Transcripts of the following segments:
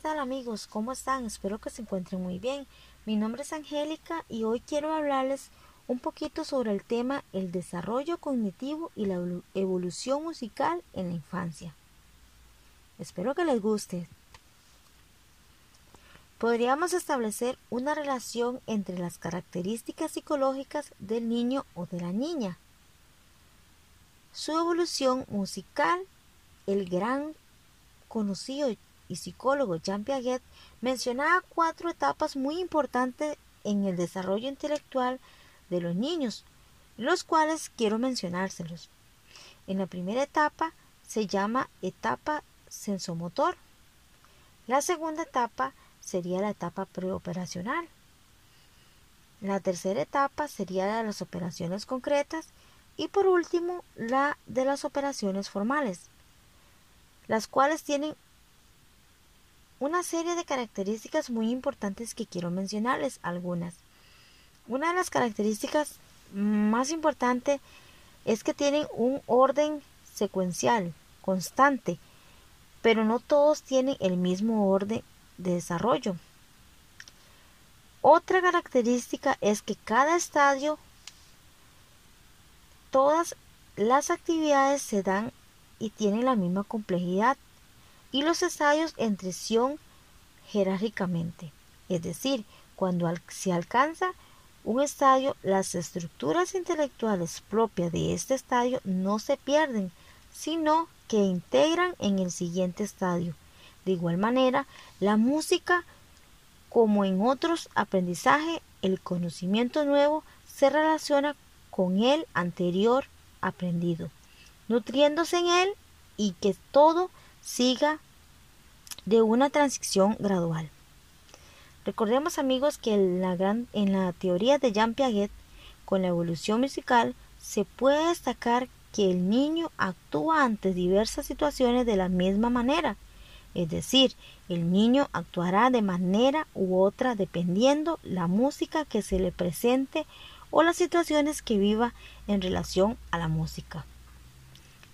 tal amigos? ¿Cómo están? Espero que se encuentren muy bien. Mi nombre es Angélica y hoy quiero hablarles un poquito sobre el tema el desarrollo cognitivo y la evolución musical en la infancia. Espero que les guste. Podríamos establecer una relación entre las características psicológicas del niño o de la niña, su evolución musical, el gran conocido y psicólogo Jean Piaget mencionaba cuatro etapas muy importantes en el desarrollo intelectual de los niños, los cuales quiero mencionárselos. En la primera etapa se llama etapa sensomotor. La segunda etapa sería la etapa preoperacional. La tercera etapa sería la de las operaciones concretas y por último la de las operaciones formales, las cuales tienen una serie de características muy importantes que quiero mencionarles algunas. Una de las características más importantes es que tienen un orden secuencial, constante, pero no todos tienen el mismo orden de desarrollo. Otra característica es que cada estadio, todas las actividades se dan y tienen la misma complejidad y los estadios entre son jerárquicamente. Es decir, cuando se alcanza un estadio, las estructuras intelectuales propias de este estadio no se pierden, sino que integran en el siguiente estadio. De igual manera, la música, como en otros aprendizajes, el conocimiento nuevo se relaciona con el anterior aprendido, nutriéndose en él y que todo siga de una transición gradual. Recordemos amigos que en la, en la teoría de Jean Piaget, con la evolución musical, se puede destacar que el niño actúa ante diversas situaciones de la misma manera, es decir, el niño actuará de manera u otra dependiendo la música que se le presente o las situaciones que viva en relación a la música.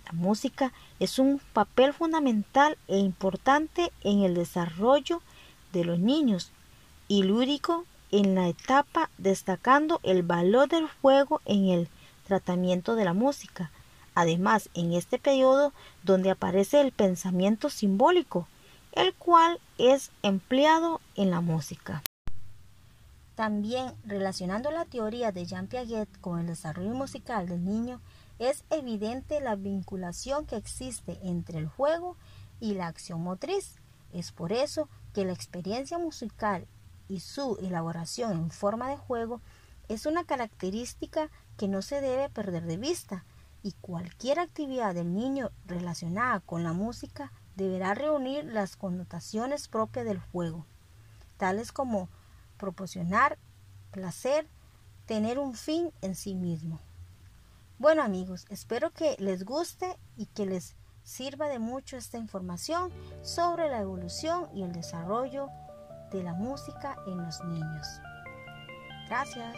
La música es un papel fundamental e importante en el desarrollo de los niños y lúdico en la etapa destacando el valor del juego en el tratamiento de la música. Además, en este periodo donde aparece el pensamiento simbólico, el cual es empleado en la música. También relacionando la teoría de Jean Piaget con el desarrollo musical del niño, es evidente la vinculación que existe entre el juego y la acción motriz. Es por eso que la experiencia musical y su elaboración en forma de juego es una característica que no se debe perder de vista y cualquier actividad del niño relacionada con la música deberá reunir las connotaciones propias del juego, tales como proporcionar placer, tener un fin en sí mismo. Bueno amigos, espero que les guste y que les sirva de mucho esta información sobre la evolución y el desarrollo de la música en los niños. Gracias.